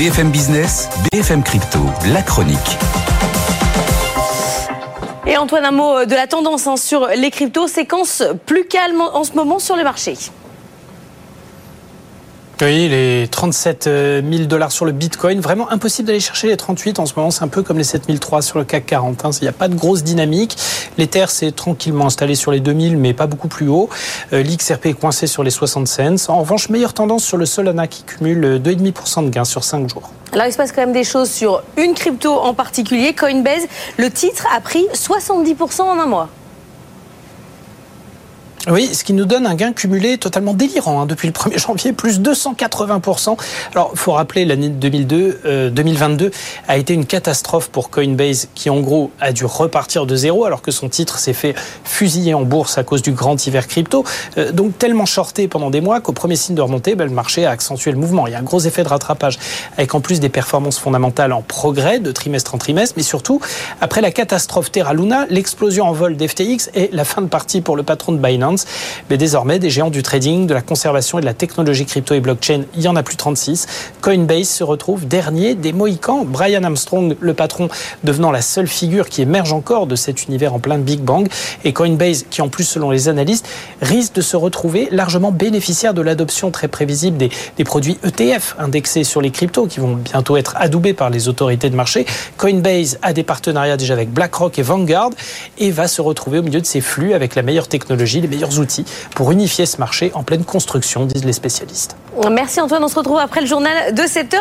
BFM Business, BFM Crypto, la chronique. Et Antoine, un mot de la tendance hein, sur les cryptos, séquence plus calme en ce moment sur les marchés. Oui, les 37 000 dollars sur le Bitcoin, vraiment impossible d'aller chercher les 38 en ce moment. C'est un peu comme les 7003 sur le CAC 40. Hein. Il n'y a pas de grosse dynamique. L'Ether s'est tranquillement installé sur les 2000, mais pas beaucoup plus haut. Euh, L'XRP est coincé sur les 60 cents. En revanche, meilleure tendance sur le Solana qui cumule 2,5% de gains sur 5 jours. Alors, il se passe quand même des choses sur une crypto en particulier, Coinbase. Le titre a pris 70% en un mois. Oui, ce qui nous donne un gain cumulé totalement délirant hein, depuis le 1er janvier, plus 280%. Alors, faut rappeler l'année 2002, 2022 euh, a été une catastrophe pour Coinbase, qui en gros a dû repartir de zéro, alors que son titre s'est fait fusiller en bourse à cause du grand hiver crypto. Euh, donc tellement shorté pendant des mois qu'au premier signe de remontée, ben, le marché a accentué le mouvement. Il y a un gros effet de rattrapage, avec en plus des performances fondamentales en progrès de trimestre en trimestre, mais surtout après la catastrophe Terra Luna, l'explosion en vol d'FTX et la fin de partie pour le patron de Binance mais désormais, des géants du trading, de la conservation et de la technologie crypto et blockchain, il y en a plus 36. Coinbase se retrouve dernier des Mohicans. Brian Armstrong, le patron, devenant la seule figure qui émerge encore de cet univers en plein Big Bang. Et Coinbase, qui en plus, selon les analystes, risque de se retrouver largement bénéficiaire de l'adoption très prévisible des, produits ETF indexés sur les cryptos qui vont bientôt être adoubés par les autorités de marché. Coinbase a des partenariats déjà avec BlackRock et Vanguard et va se retrouver au milieu de ces flux avec la meilleure technologie, les meilleurs outils pour unifier ce marché en pleine construction, disent les spécialistes. Merci Antoine, on se retrouve après le journal de 7 heures.